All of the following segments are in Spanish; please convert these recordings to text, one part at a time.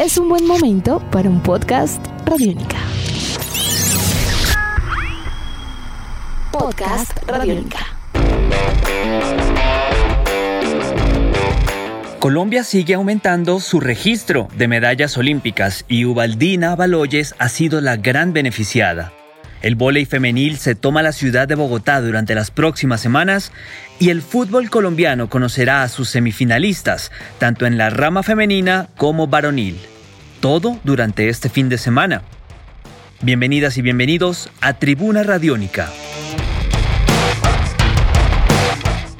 es un buen momento para un podcast Radiónica. Podcast Radiónica. Colombia sigue aumentando su registro de medallas olímpicas y Ubaldina Baloyes ha sido la gran beneficiada. El vóley femenil se toma la ciudad de Bogotá durante las próximas semanas y el fútbol colombiano conocerá a sus semifinalistas, tanto en la rama femenina como varonil. Todo durante este fin de semana. Bienvenidas y bienvenidos a Tribuna Radiónica.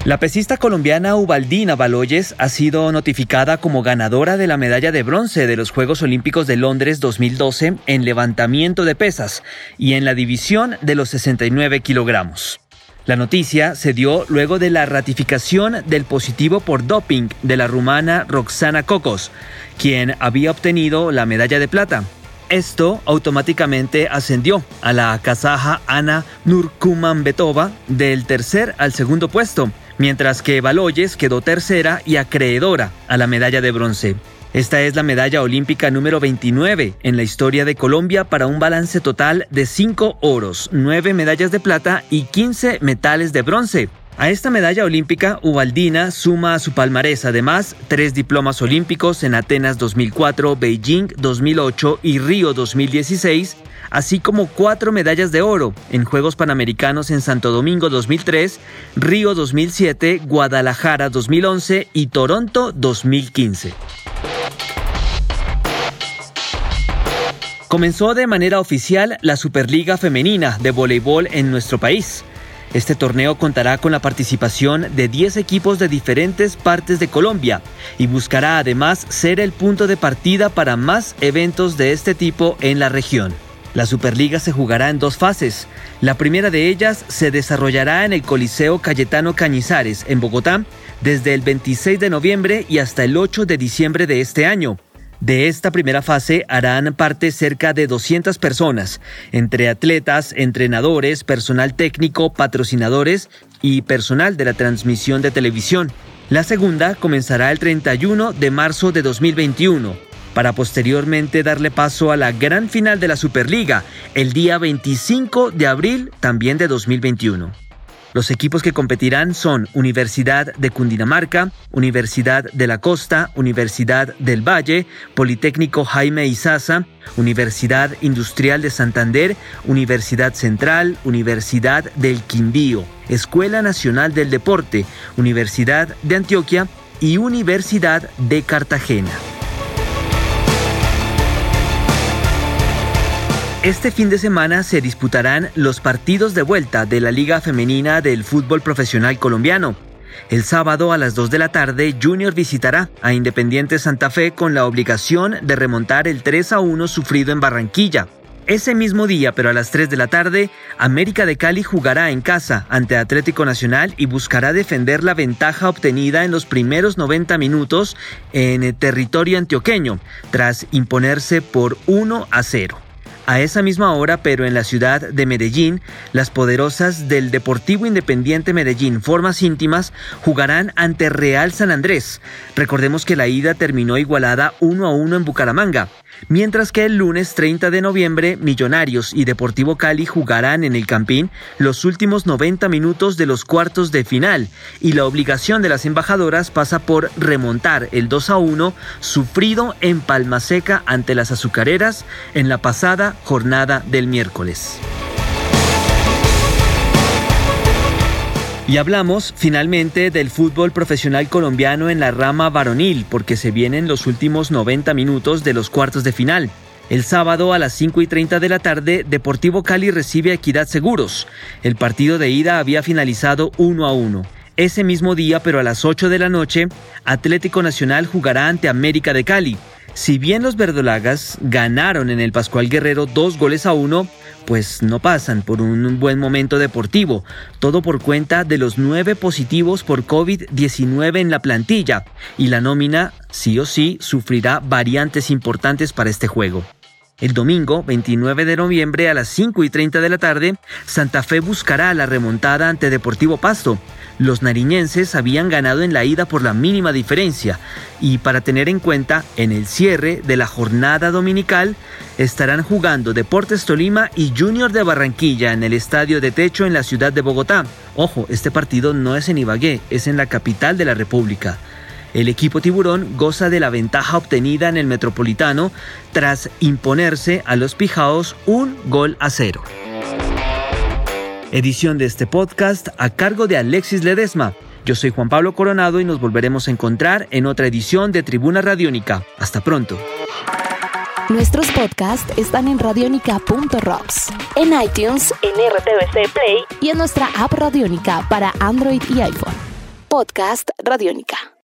La pesista colombiana Ubaldina Baloyes ha sido notificada como ganadora de la medalla de bronce de los Juegos Olímpicos de Londres 2012 en levantamiento de pesas y en la división de los 69 kilogramos. La noticia se dio luego de la ratificación del positivo por doping de la rumana Roxana Cocos, quien había obtenido la medalla de plata. Esto automáticamente ascendió a la kazaja Ana Nurkumanbetova del tercer al segundo puesto, mientras que Baloyes quedó tercera y acreedora a la medalla de bronce. Esta es la medalla olímpica número 29 en la historia de Colombia para un balance total de 5 oros, 9 medallas de plata y 15 metales de bronce. A esta medalla olímpica, Ubaldina suma a su palmarés además tres diplomas olímpicos en Atenas 2004, Beijing 2008 y Río 2016, así como cuatro medallas de oro en Juegos Panamericanos en Santo Domingo 2003, Río 2007, Guadalajara 2011 y Toronto 2015. Comenzó de manera oficial la Superliga Femenina de Voleibol en nuestro país. Este torneo contará con la participación de 10 equipos de diferentes partes de Colombia y buscará además ser el punto de partida para más eventos de este tipo en la región. La Superliga se jugará en dos fases. La primera de ellas se desarrollará en el Coliseo Cayetano Cañizares, en Bogotá, desde el 26 de noviembre y hasta el 8 de diciembre de este año. De esta primera fase harán parte cerca de 200 personas, entre atletas, entrenadores, personal técnico, patrocinadores y personal de la transmisión de televisión. La segunda comenzará el 31 de marzo de 2021 para posteriormente darle paso a la gran final de la Superliga el día 25 de abril también de 2021. Los equipos que competirán son Universidad de Cundinamarca, Universidad de la Costa, Universidad del Valle, Politécnico Jaime Izaza, Universidad Industrial de Santander, Universidad Central, Universidad del Quindío, Escuela Nacional del Deporte, Universidad de Antioquia y Universidad de Cartagena. Este fin de semana se disputarán los partidos de vuelta de la Liga Femenina del Fútbol Profesional Colombiano. El sábado a las 2 de la tarde, Junior visitará a Independiente Santa Fe con la obligación de remontar el 3 a 1 sufrido en Barranquilla. Ese mismo día, pero a las 3 de la tarde, América de Cali jugará en casa ante Atlético Nacional y buscará defender la ventaja obtenida en los primeros 90 minutos en el territorio antioqueño, tras imponerse por 1 a 0. A esa misma hora, pero en la ciudad de Medellín, las poderosas del Deportivo Independiente Medellín, formas íntimas, jugarán ante Real San Andrés. Recordemos que la ida terminó igualada 1 a 1 en Bucaramanga mientras que el lunes 30 de noviembre Millonarios y Deportivo Cali jugarán en el Campín los últimos 90 minutos de los cuartos de final y la obligación de las embajadoras pasa por remontar el 2 a 1 sufrido en Palmaseca ante las azucareras en la pasada jornada del miércoles. Y hablamos finalmente del fútbol profesional colombiano en la rama varonil, porque se vienen los últimos 90 minutos de los cuartos de final. El sábado a las 5 y 30 de la tarde, Deportivo Cali recibe a Equidad Seguros. El partido de ida había finalizado 1 a 1. Ese mismo día, pero a las 8 de la noche, Atlético Nacional jugará ante América de Cali. Si bien los verdolagas ganaron en el Pascual Guerrero dos goles a uno, pues no pasan por un buen momento deportivo, todo por cuenta de los nueve positivos por COVID-19 en la plantilla, y la nómina sí o sí sufrirá variantes importantes para este juego. El domingo 29 de noviembre a las 5 y 30 de la tarde, Santa Fe buscará la remontada ante Deportivo Pasto. Los nariñenses habían ganado en la ida por la mínima diferencia y para tener en cuenta, en el cierre de la jornada dominical estarán jugando Deportes Tolima y Junior de Barranquilla en el estadio de techo en la ciudad de Bogotá. Ojo, este partido no es en Ibagué, es en la capital de la República. El equipo tiburón goza de la ventaja obtenida en el Metropolitano tras imponerse a los Pijaos un gol a cero. Edición de este podcast a cargo de Alexis Ledesma. Yo soy Juan Pablo Coronado y nos volveremos a encontrar en otra edición de Tribuna Radiónica. Hasta pronto. Nuestros podcasts están en radionica.rocks, en iTunes, en RTVC Play y en nuestra app Radiónica para Android y iPhone. Podcast Radiónica.